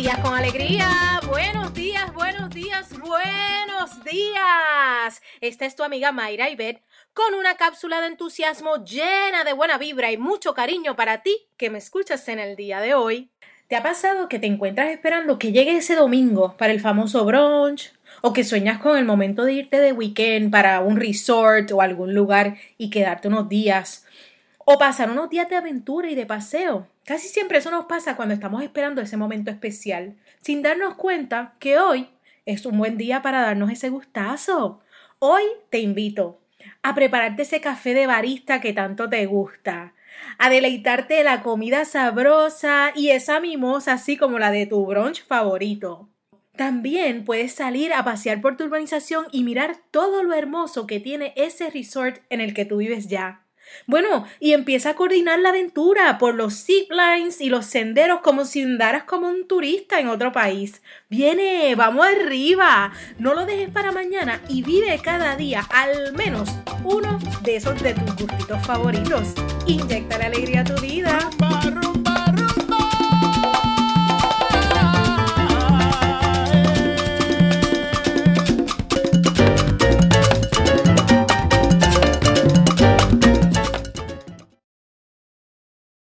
días con alegría, buenos días, buenos días, buenos días. Esta es tu amiga Mayra Ibet con una cápsula de entusiasmo llena de buena vibra y mucho cariño para ti que me escuchas en el día de hoy. ¿Te ha pasado que te encuentras esperando que llegue ese domingo para el famoso brunch? ¿O que sueñas con el momento de irte de weekend para un resort o algún lugar y quedarte unos días? ¿O pasar unos días de aventura y de paseo? Casi siempre eso nos pasa cuando estamos esperando ese momento especial, sin darnos cuenta que hoy es un buen día para darnos ese gustazo. Hoy te invito a prepararte ese café de barista que tanto te gusta, a deleitarte de la comida sabrosa y esa mimosa así como la de tu brunch favorito. También puedes salir a pasear por tu urbanización y mirar todo lo hermoso que tiene ese resort en el que tú vives ya. Bueno, y empieza a coordinar la aventura por los ziplines y los senderos como si andaras como un turista en otro país. Viene, vamos arriba. No lo dejes para mañana y vive cada día al menos uno de esos de tus gustitos favoritos. Inyecta la alegría a tu vida.